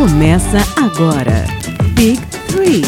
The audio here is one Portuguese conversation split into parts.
Começa agora. Big Three.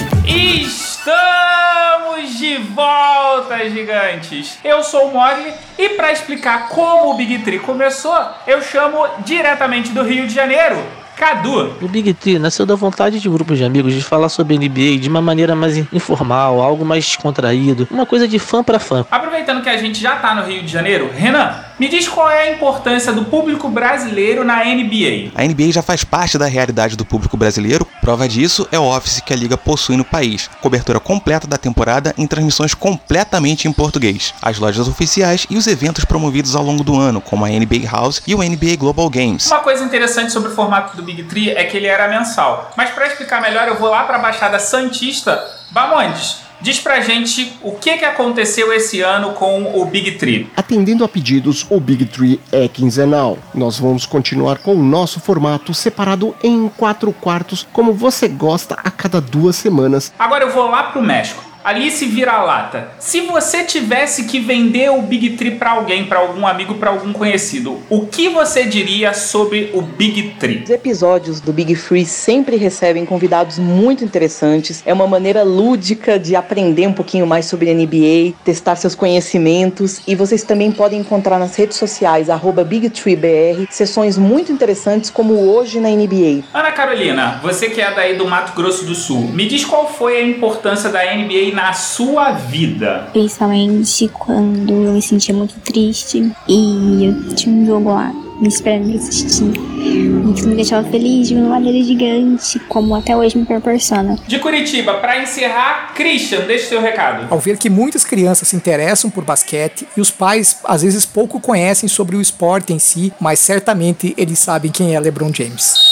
Estamos de volta, gigantes! Eu sou o Mogli e para explicar como o Big Tree começou, eu chamo diretamente do Rio de Janeiro, Cadu. O Big Tree nasceu da vontade de um grupo de amigos de falar sobre NBA de uma maneira mais informal, algo mais descontraído, uma coisa de fã para fã. Aproveitando que a gente já tá no Rio de Janeiro, Renan, me diz qual é a importância do público brasileiro na NBA. A NBA já faz parte da realidade do público brasileiro. Prova disso é o Office que a liga possui no país. Cobertura completa da temporada em transmissões completamente em português. As lojas oficiais e os eventos promovidos ao longo do ano, como a NBA House e o NBA Global Games. Uma coisa interessante sobre o formato do Big Tree é que ele era mensal. Mas para explicar melhor, eu vou lá para a Baixada Santista. Bamondes, diz pra gente o que, que aconteceu esse ano com o Big Tree. Atendendo a pedidos, o Big Tree é quinzenal. Nós vamos continuar com o nosso formato separado em quatro quartos, como você gosta, a cada duas semanas. Agora eu vou lá pro México. Alice vira-lata. Se você tivesse que vender o Big Tree para alguém, para algum amigo, para algum conhecido, o que você diria sobre o Big Tree? Os episódios do Big Free sempre recebem convidados muito interessantes. É uma maneira lúdica de aprender um pouquinho mais sobre a NBA, testar seus conhecimentos e vocês também podem encontrar nas redes sociais @bigtreebr sessões muito interessantes como hoje na NBA. Ana Carolina, você que é daí do Mato Grosso do Sul, me diz qual foi a importância da NBA na sua vida? Principalmente quando eu me sentia muito triste e eu tinha um jogo lá me esperando pra assistir. E que me deixava feliz de uma maneira gigante, como até hoje me proporciona. De Curitiba, para encerrar, Christian, deixe seu recado. Ao ver que muitas crianças se interessam por basquete e os pais às vezes pouco conhecem sobre o esporte em si, mas certamente eles sabem quem é LeBron James.